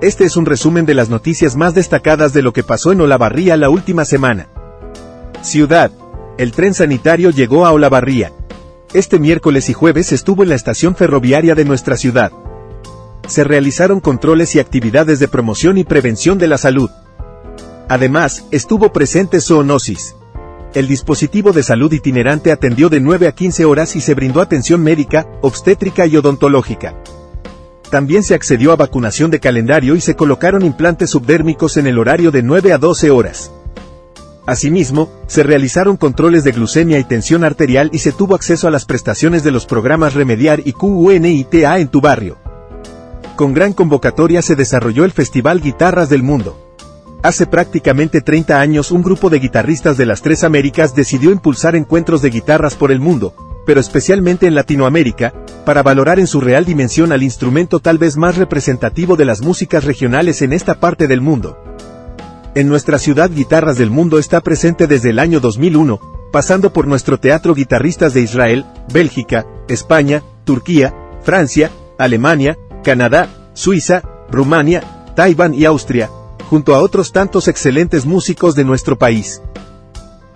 Este es un resumen de las noticias más destacadas de lo que pasó en Olavarría la última semana. Ciudad. El tren sanitario llegó a Olavarría. Este miércoles y jueves estuvo en la estación ferroviaria de nuestra ciudad. Se realizaron controles y actividades de promoción y prevención de la salud. Además, estuvo presente zoonosis. El dispositivo de salud itinerante atendió de 9 a 15 horas y se brindó atención médica, obstétrica y odontológica. También se accedió a vacunación de calendario y se colocaron implantes subdérmicos en el horario de 9 a 12 horas. Asimismo, se realizaron controles de glucemia y tensión arterial y se tuvo acceso a las prestaciones de los programas Remediar y QUNITA en tu barrio. Con gran convocatoria se desarrolló el Festival Guitarras del Mundo. Hace prácticamente 30 años un grupo de guitarristas de las tres Américas decidió impulsar encuentros de guitarras por el mundo, pero especialmente en Latinoamérica, para valorar en su real dimensión al instrumento tal vez más representativo de las músicas regionales en esta parte del mundo. En nuestra ciudad Guitarras del Mundo está presente desde el año 2001, pasando por nuestro teatro Guitarristas de Israel, Bélgica, España, Turquía, Francia, Alemania, Canadá, Suiza, Rumania, Taiwán y Austria, junto a otros tantos excelentes músicos de nuestro país.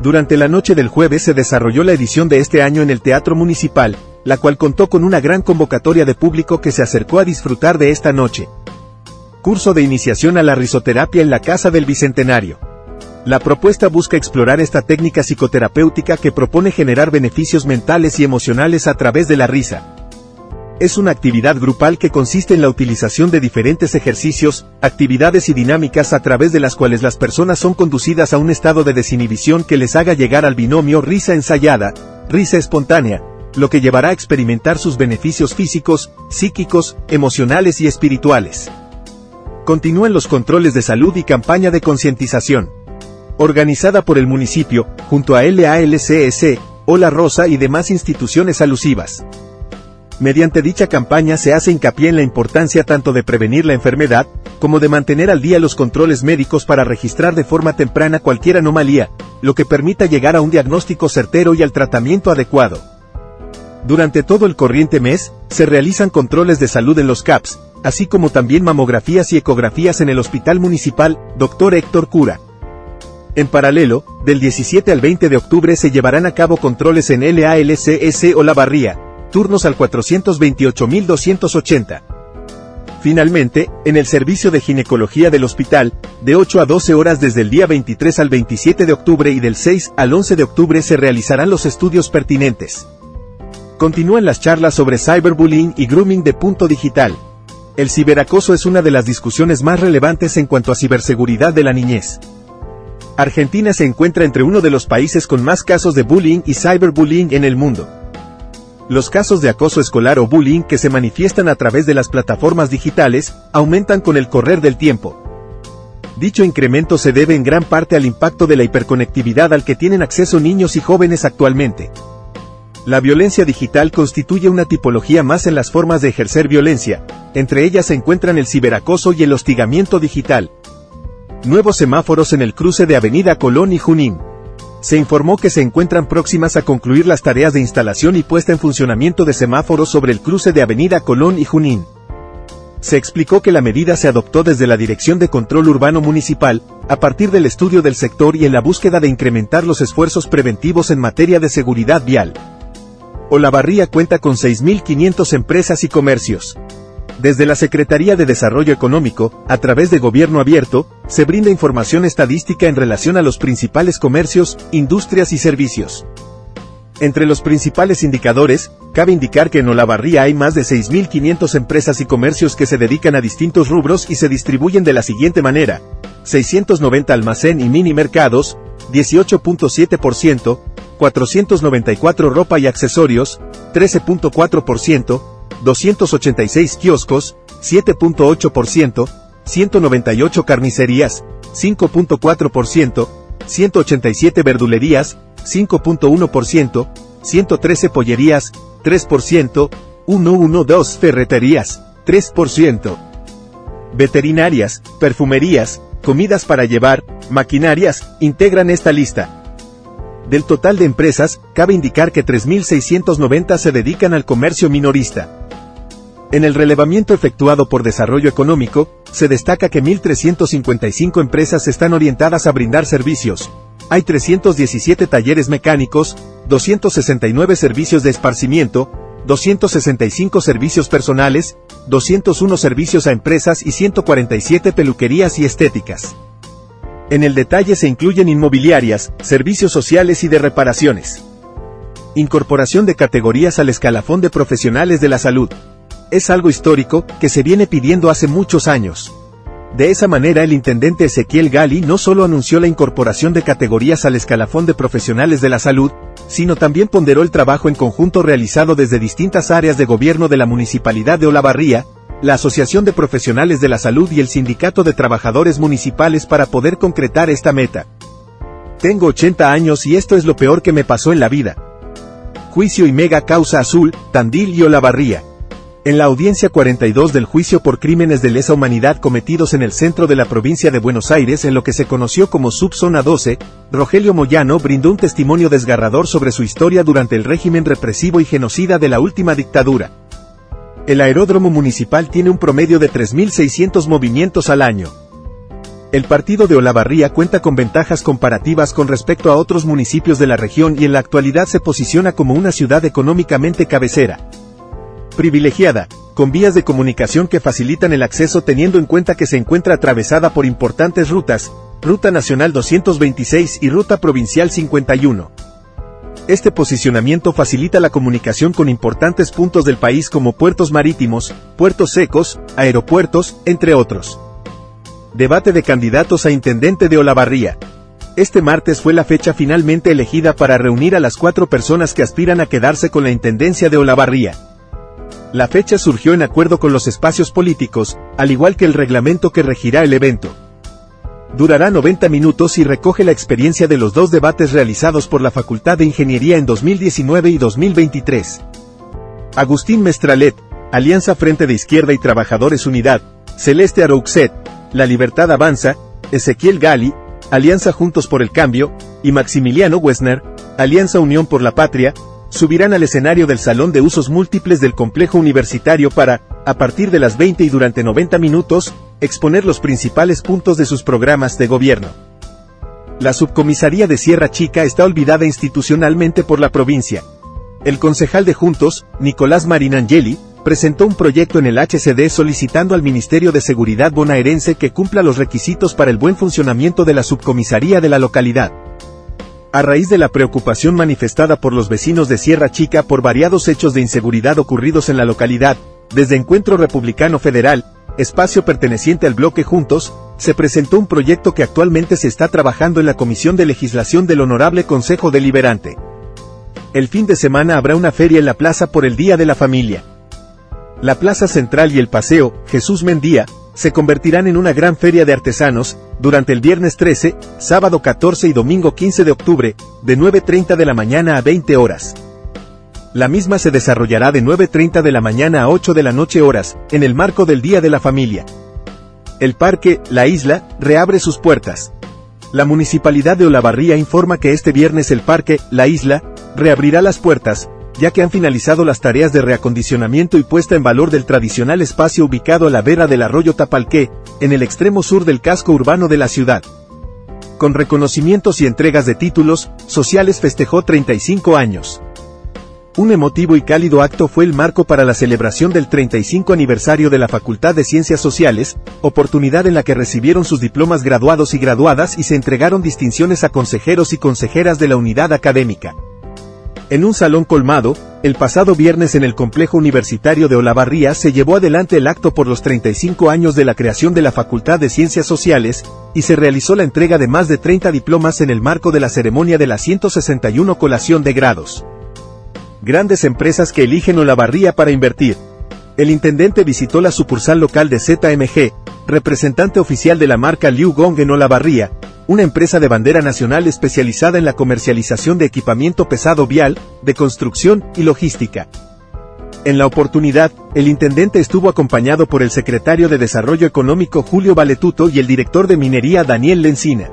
Durante la noche del jueves se desarrolló la edición de este año en el Teatro Municipal, la cual contó con una gran convocatoria de público que se acercó a disfrutar de esta noche. Curso de iniciación a la risoterapia en la Casa del Bicentenario. La propuesta busca explorar esta técnica psicoterapéutica que propone generar beneficios mentales y emocionales a través de la risa. Es una actividad grupal que consiste en la utilización de diferentes ejercicios, actividades y dinámicas a través de las cuales las personas son conducidas a un estado de desinhibición que les haga llegar al binomio risa ensayada, risa espontánea, lo que llevará a experimentar sus beneficios físicos, psíquicos, emocionales y espirituales. Continúan los controles de salud y campaña de concientización. Organizada por el municipio, junto a LALCS, Ola Rosa y demás instituciones alusivas. Mediante dicha campaña se hace hincapié en la importancia tanto de prevenir la enfermedad, como de mantener al día los controles médicos para registrar de forma temprana cualquier anomalía, lo que permita llegar a un diagnóstico certero y al tratamiento adecuado. Durante todo el corriente mes, se realizan controles de salud en los CAPS, así como también mamografías y ecografías en el Hospital Municipal, Dr. Héctor Cura. En paralelo, del 17 al 20 de octubre se llevarán a cabo controles en LALCS o La Barría, turnos al 428.280. Finalmente, en el servicio de ginecología del hospital, de 8 a 12 horas desde el día 23 al 27 de octubre y del 6 al 11 de octubre se realizarán los estudios pertinentes. Continúan las charlas sobre cyberbullying y grooming de punto digital. El ciberacoso es una de las discusiones más relevantes en cuanto a ciberseguridad de la niñez. Argentina se encuentra entre uno de los países con más casos de bullying y cyberbullying en el mundo. Los casos de acoso escolar o bullying que se manifiestan a través de las plataformas digitales aumentan con el correr del tiempo. Dicho incremento se debe en gran parte al impacto de la hiperconectividad al que tienen acceso niños y jóvenes actualmente. La violencia digital constituye una tipología más en las formas de ejercer violencia, entre ellas se encuentran el ciberacoso y el hostigamiento digital. Nuevos semáforos en el cruce de Avenida Colón y Junín se informó que se encuentran próximas a concluir las tareas de instalación y puesta en funcionamiento de semáforos sobre el cruce de Avenida Colón y Junín. Se explicó que la medida se adoptó desde la Dirección de Control Urbano Municipal, a partir del estudio del sector y en la búsqueda de incrementar los esfuerzos preventivos en materia de seguridad vial. Olavarría cuenta con 6.500 empresas y comercios. Desde la Secretaría de Desarrollo Económico, a través de Gobierno Abierto, se brinda información estadística en relación a los principales comercios, industrias y servicios. Entre los principales indicadores, cabe indicar que en Olavarría hay más de 6.500 empresas y comercios que se dedican a distintos rubros y se distribuyen de la siguiente manera. 690 almacén y mini mercados, 18.7%, 494 ropa y accesorios, 13.4%, 286 kioscos, 7.8%, 198 carnicerías, 5.4%, 187 verdulerías, 5.1%, 113 pollerías, 3%, 112 ferreterías, 3%. Veterinarias, perfumerías, comidas para llevar, maquinarias, integran esta lista. Del total de empresas, cabe indicar que 3.690 se dedican al comercio minorista. En el relevamiento efectuado por Desarrollo Económico, se destaca que 1.355 empresas están orientadas a brindar servicios. Hay 317 talleres mecánicos, 269 servicios de esparcimiento, 265 servicios personales, 201 servicios a empresas y 147 peluquerías y estéticas. En el detalle se incluyen inmobiliarias, servicios sociales y de reparaciones. Incorporación de categorías al escalafón de profesionales de la salud es algo histórico, que se viene pidiendo hace muchos años. De esa manera el intendente Ezequiel Gali no solo anunció la incorporación de categorías al escalafón de profesionales de la salud, sino también ponderó el trabajo en conjunto realizado desde distintas áreas de gobierno de la Municipalidad de Olavarría, la Asociación de Profesionales de la Salud y el Sindicato de Trabajadores Municipales para poder concretar esta meta. Tengo 80 años y esto es lo peor que me pasó en la vida. Juicio y mega causa azul, Tandil y Olavarría. En la audiencia 42 del juicio por crímenes de lesa humanidad cometidos en el centro de la provincia de Buenos Aires en lo que se conoció como Subzona 12, Rogelio Moyano brindó un testimonio desgarrador sobre su historia durante el régimen represivo y genocida de la última dictadura. El aeródromo municipal tiene un promedio de 3.600 movimientos al año. El partido de Olavarría cuenta con ventajas comparativas con respecto a otros municipios de la región y en la actualidad se posiciona como una ciudad económicamente cabecera privilegiada, con vías de comunicación que facilitan el acceso teniendo en cuenta que se encuentra atravesada por importantes rutas, Ruta Nacional 226 y Ruta Provincial 51. Este posicionamiento facilita la comunicación con importantes puntos del país como puertos marítimos, puertos secos, aeropuertos, entre otros. Debate de candidatos a Intendente de Olavarría. Este martes fue la fecha finalmente elegida para reunir a las cuatro personas que aspiran a quedarse con la Intendencia de Olavarría. La fecha surgió en acuerdo con los espacios políticos, al igual que el reglamento que regirá el evento. Durará 90 minutos y recoge la experiencia de los dos debates realizados por la Facultad de Ingeniería en 2019 y 2023. Agustín Mestralet, Alianza Frente de Izquierda y Trabajadores Unidad, Celeste Arouxet, La Libertad Avanza, Ezequiel Gali, Alianza Juntos por el Cambio, y Maximiliano Wessner, Alianza Unión por la Patria, subirán al escenario del Salón de Usos Múltiples del Complejo Universitario para, a partir de las 20 y durante 90 minutos, exponer los principales puntos de sus programas de gobierno. La subcomisaría de Sierra Chica está olvidada institucionalmente por la provincia. El concejal de Juntos, Nicolás Marinangeli, presentó un proyecto en el HCD solicitando al Ministerio de Seguridad bonaerense que cumpla los requisitos para el buen funcionamiento de la subcomisaría de la localidad. A raíz de la preocupación manifestada por los vecinos de Sierra Chica por variados hechos de inseguridad ocurridos en la localidad, desde Encuentro Republicano Federal, espacio perteneciente al bloque Juntos, se presentó un proyecto que actualmente se está trabajando en la Comisión de Legislación del Honorable Consejo Deliberante. El fin de semana habrá una feria en la plaza por el Día de la Familia. La Plaza Central y el Paseo, Jesús Mendía, se convertirán en una gran feria de artesanos, durante el viernes 13, sábado 14 y domingo 15 de octubre, de 9.30 de la mañana a 20 horas. La misma se desarrollará de 9.30 de la mañana a 8 de la noche horas, en el marco del Día de la Familia. El parque, La Isla, reabre sus puertas. La Municipalidad de Olavarría informa que este viernes el parque, La Isla, reabrirá las puertas, ya que han finalizado las tareas de reacondicionamiento y puesta en valor del tradicional espacio ubicado a la vera del arroyo Tapalqué, en el extremo sur del casco urbano de la ciudad. Con reconocimientos y entregas de títulos, Sociales festejó 35 años. Un emotivo y cálido acto fue el marco para la celebración del 35 aniversario de la Facultad de Ciencias Sociales, oportunidad en la que recibieron sus diplomas graduados y graduadas y se entregaron distinciones a consejeros y consejeras de la unidad académica. En un salón colmado, el pasado viernes en el complejo universitario de Olavarría se llevó adelante el acto por los 35 años de la creación de la Facultad de Ciencias Sociales, y se realizó la entrega de más de 30 diplomas en el marco de la ceremonia de la 161 colación de grados. Grandes empresas que eligen Olavarría para invertir. El intendente visitó la sucursal local de ZMG, representante oficial de la marca Liu Gong en Olavarría, una empresa de bandera nacional especializada en la comercialización de equipamiento pesado vial, de construcción y logística. En la oportunidad, el intendente estuvo acompañado por el secretario de Desarrollo Económico Julio Valetuto y el director de minería Daniel Lencina.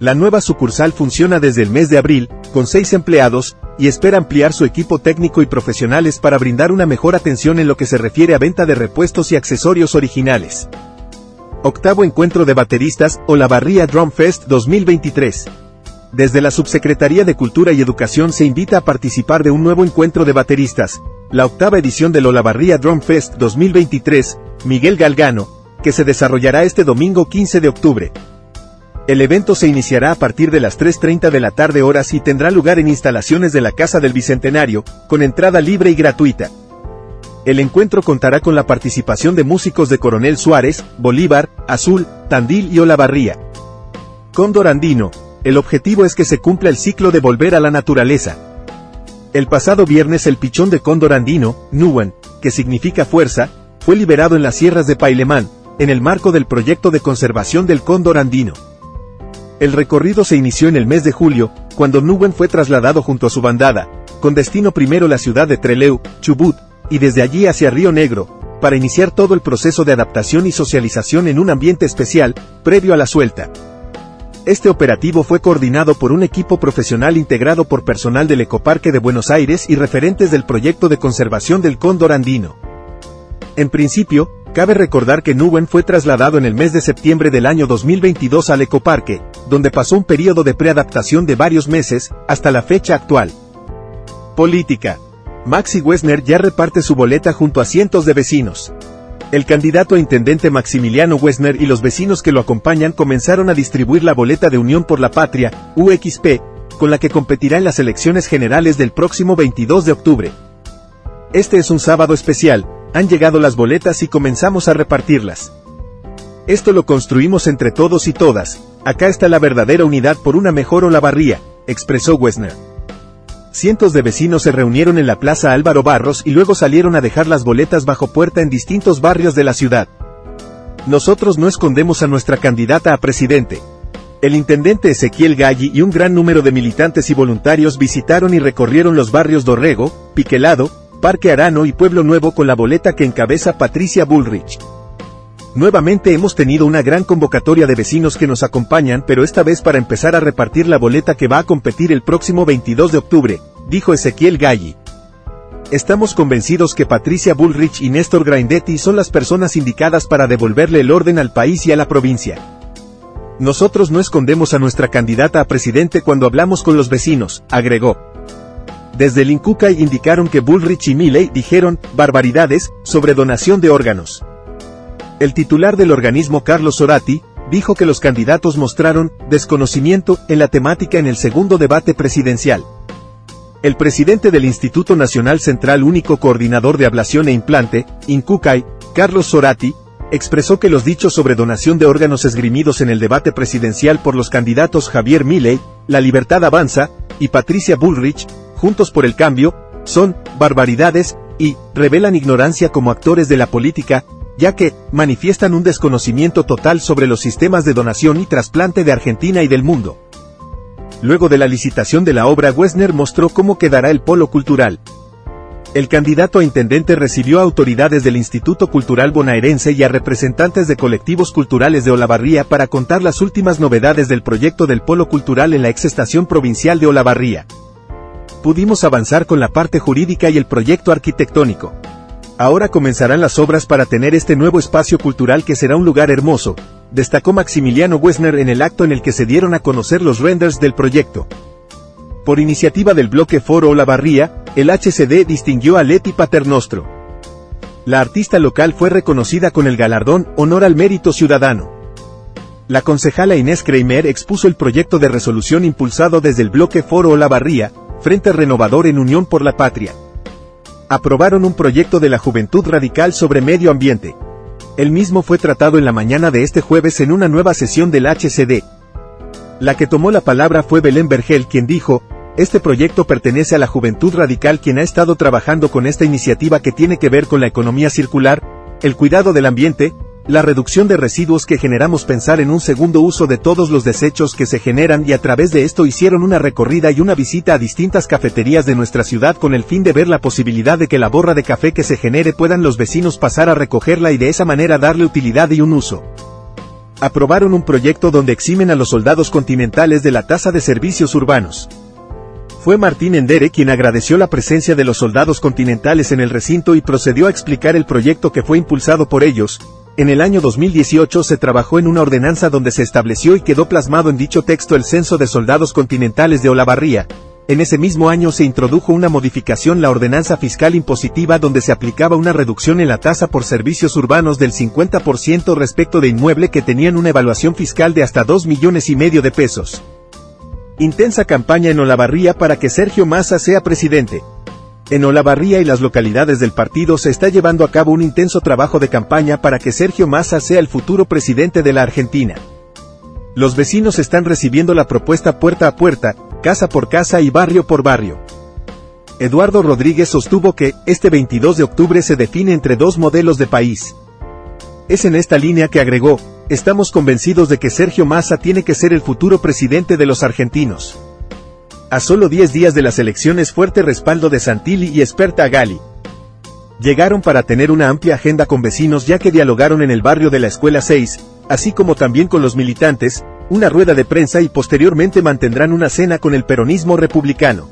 La nueva sucursal funciona desde el mes de abril, con seis empleados, y espera ampliar su equipo técnico y profesionales para brindar una mejor atención en lo que se refiere a venta de repuestos y accesorios originales. Octavo Encuentro de Bateristas, Olavarría Drum Fest 2023. Desde la Subsecretaría de Cultura y Educación se invita a participar de un nuevo encuentro de bateristas, la octava edición del Olavarría Drum Fest 2023, Miguel Galgano, que se desarrollará este domingo 15 de octubre. El evento se iniciará a partir de las 3.30 de la tarde horas y tendrá lugar en instalaciones de la Casa del Bicentenario, con entrada libre y gratuita. El encuentro contará con la participación de músicos de Coronel Suárez, Bolívar, Azul, Tandil y Olavarría. Cóndor Andino, el objetivo es que se cumpla el ciclo de volver a la naturaleza. El pasado viernes el pichón de cóndor andino, Nuwan, que significa fuerza, fue liberado en las sierras de Pailemán, en el marco del proyecto de conservación del cóndor andino. El recorrido se inició en el mes de julio, cuando Nuwen fue trasladado junto a su bandada, con destino primero la ciudad de Treleu, Chubut, y desde allí hacia Río Negro, para iniciar todo el proceso de adaptación y socialización en un ambiente especial, previo a la suelta. Este operativo fue coordinado por un equipo profesional integrado por personal del Ecoparque de Buenos Aires y referentes del proyecto de conservación del cóndor andino. En principio, cabe recordar que Nuwen fue trasladado en el mes de septiembre del año 2022 al Ecoparque, donde pasó un periodo de preadaptación de varios meses, hasta la fecha actual. Política. Maxi Wessner ya reparte su boleta junto a cientos de vecinos. El candidato a intendente Maximiliano Wessner y los vecinos que lo acompañan comenzaron a distribuir la boleta de Unión por la Patria, UXP, con la que competirá en las elecciones generales del próximo 22 de octubre. Este es un sábado especial, han llegado las boletas y comenzamos a repartirlas. Esto lo construimos entre todos y todas, acá está la verdadera unidad por una mejor Olavarría, expresó Wessner. Cientos de vecinos se reunieron en la Plaza Álvaro Barros y luego salieron a dejar las boletas bajo puerta en distintos barrios de la ciudad. Nosotros no escondemos a nuestra candidata a presidente. El intendente Ezequiel Galli y un gran número de militantes y voluntarios visitaron y recorrieron los barrios Dorrego, Piquelado, Parque Arano y Pueblo Nuevo con la boleta que encabeza Patricia Bullrich. Nuevamente hemos tenido una gran convocatoria de vecinos que nos acompañan, pero esta vez para empezar a repartir la boleta que va a competir el próximo 22 de octubre, dijo Ezequiel Galli. Estamos convencidos que Patricia Bullrich y Néstor Grindetti son las personas indicadas para devolverle el orden al país y a la provincia. Nosotros no escondemos a nuestra candidata a presidente cuando hablamos con los vecinos, agregó. Desde el indicaron que Bullrich y Milley dijeron barbaridades sobre donación de órganos. El titular del organismo Carlos Sorati, dijo que los candidatos mostraron desconocimiento en la temática en el segundo debate presidencial. El presidente del Instituto Nacional Central Único Coordinador de Ablación e Implante, INCUCAI, Carlos Sorati, expresó que los dichos sobre donación de órganos esgrimidos en el debate presidencial por los candidatos Javier Milei, La Libertad Avanza, y Patricia Bullrich, Juntos por el Cambio, son barbaridades y revelan ignorancia como actores de la política, ya que manifiestan un desconocimiento total sobre los sistemas de donación y trasplante de Argentina y del mundo. Luego de la licitación de la obra, Wessner mostró cómo quedará el polo cultural. El candidato a intendente recibió a autoridades del Instituto Cultural Bonaerense y a representantes de colectivos culturales de Olavarría para contar las últimas novedades del proyecto del polo cultural en la exestación provincial de Olavarría. Pudimos avanzar con la parte jurídica y el proyecto arquitectónico. Ahora comenzarán las obras para tener este nuevo espacio cultural que será un lugar hermoso, destacó Maximiliano Wessner en el acto en el que se dieron a conocer los renders del proyecto. Por iniciativa del bloque Foro Olavarría, el HCD distinguió a Leti Paternostro. La artista local fue reconocida con el galardón Honor al Mérito Ciudadano. La concejala Inés Kramer expuso el proyecto de resolución impulsado desde el bloque Foro Olavarría, Frente Renovador en Unión por la Patria aprobaron un proyecto de la Juventud Radical sobre medio ambiente. El mismo fue tratado en la mañana de este jueves en una nueva sesión del HCD. La que tomó la palabra fue Belén Vergel quien dijo, este proyecto pertenece a la Juventud Radical quien ha estado trabajando con esta iniciativa que tiene que ver con la economía circular, el cuidado del ambiente, la reducción de residuos que generamos pensar en un segundo uso de todos los desechos que se generan y a través de esto hicieron una recorrida y una visita a distintas cafeterías de nuestra ciudad con el fin de ver la posibilidad de que la borra de café que se genere puedan los vecinos pasar a recogerla y de esa manera darle utilidad y un uso. Aprobaron un proyecto donde eximen a los soldados continentales de la tasa de servicios urbanos. Fue Martín Endere quien agradeció la presencia de los soldados continentales en el recinto y procedió a explicar el proyecto que fue impulsado por ellos. En el año 2018 se trabajó en una ordenanza donde se estableció y quedó plasmado en dicho texto el censo de soldados continentales de Olavarría, en ese mismo año se introdujo una modificación la ordenanza fiscal impositiva donde se aplicaba una reducción en la tasa por servicios urbanos del 50% respecto de inmueble que tenían una evaluación fiscal de hasta 2 millones y medio de pesos. Intensa campaña en Olavarría para que Sergio Massa sea presidente. En Olavarría y las localidades del partido se está llevando a cabo un intenso trabajo de campaña para que Sergio Massa sea el futuro presidente de la Argentina. Los vecinos están recibiendo la propuesta puerta a puerta, casa por casa y barrio por barrio. Eduardo Rodríguez sostuvo que, este 22 de octubre se define entre dos modelos de país. Es en esta línea que agregó, estamos convencidos de que Sergio Massa tiene que ser el futuro presidente de los argentinos. A solo 10 días de las elecciones fuerte respaldo de Santilli y Esperta Gali. Llegaron para tener una amplia agenda con vecinos ya que dialogaron en el barrio de la Escuela 6, así como también con los militantes, una rueda de prensa y posteriormente mantendrán una cena con el peronismo republicano.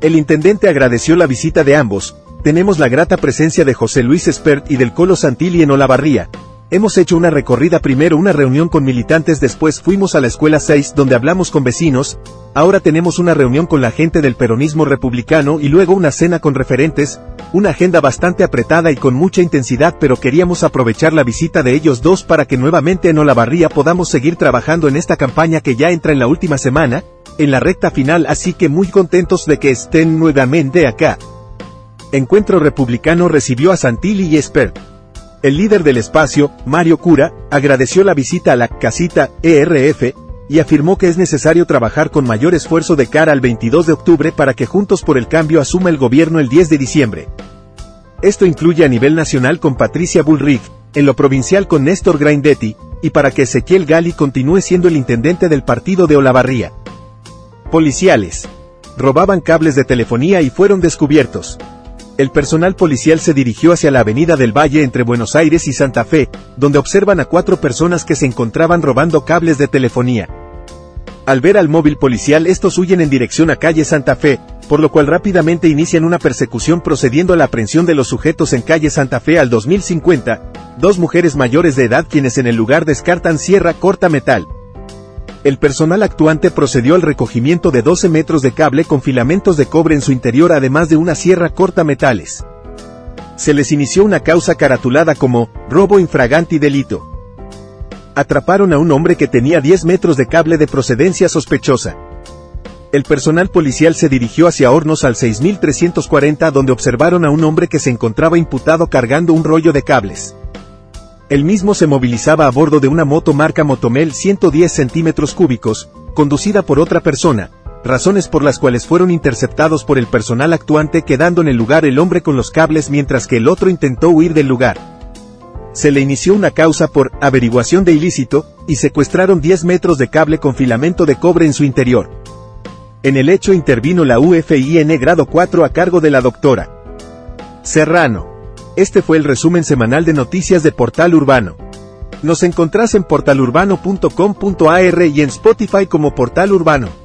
El intendente agradeció la visita de ambos, tenemos la grata presencia de José Luis Espert y del Colo Santilli en Olavarría. Hemos hecho una recorrida primero una reunión con militantes después fuimos a la escuela 6 donde hablamos con vecinos, ahora tenemos una reunión con la gente del peronismo republicano y luego una cena con referentes, una agenda bastante apretada y con mucha intensidad pero queríamos aprovechar la visita de ellos dos para que nuevamente en Olavarría podamos seguir trabajando en esta campaña que ya entra en la última semana, en la recta final así que muy contentos de que estén nuevamente acá. Encuentro Republicano recibió a Santilli y Espert. El líder del espacio, Mario Cura, agradeció la visita a la casita ERF, y afirmó que es necesario trabajar con mayor esfuerzo de cara al 22 de octubre para que Juntos por el Cambio asuma el gobierno el 10 de diciembre. Esto incluye a nivel nacional con Patricia Bullrich, en lo provincial con Néstor Grindetti, y para que Ezequiel Gali continúe siendo el intendente del partido de Olavarría. Policiales. Robaban cables de telefonía y fueron descubiertos. El personal policial se dirigió hacia la avenida del Valle entre Buenos Aires y Santa Fe, donde observan a cuatro personas que se encontraban robando cables de telefonía. Al ver al móvil policial estos huyen en dirección a calle Santa Fe, por lo cual rápidamente inician una persecución procediendo a la aprehensión de los sujetos en calle Santa Fe al 2050, dos mujeres mayores de edad quienes en el lugar descartan sierra corta metal, el personal actuante procedió al recogimiento de 12 metros de cable con filamentos de cobre en su interior además de una sierra corta metales. Se les inició una causa caratulada como robo infraganti delito. Atraparon a un hombre que tenía 10 metros de cable de procedencia sospechosa. El personal policial se dirigió hacia Hornos al 6340 donde observaron a un hombre que se encontraba imputado cargando un rollo de cables. El mismo se movilizaba a bordo de una moto marca Motomel 110 centímetros cúbicos, conducida por otra persona, razones por las cuales fueron interceptados por el personal actuante quedando en el lugar el hombre con los cables mientras que el otro intentó huir del lugar. Se le inició una causa por averiguación de ilícito, y secuestraron 10 metros de cable con filamento de cobre en su interior. En el hecho intervino la UFIN grado 4 a cargo de la doctora Serrano. Este fue el resumen semanal de noticias de Portal Urbano. Nos encontrás en portalurbano.com.ar y en Spotify como Portal Urbano.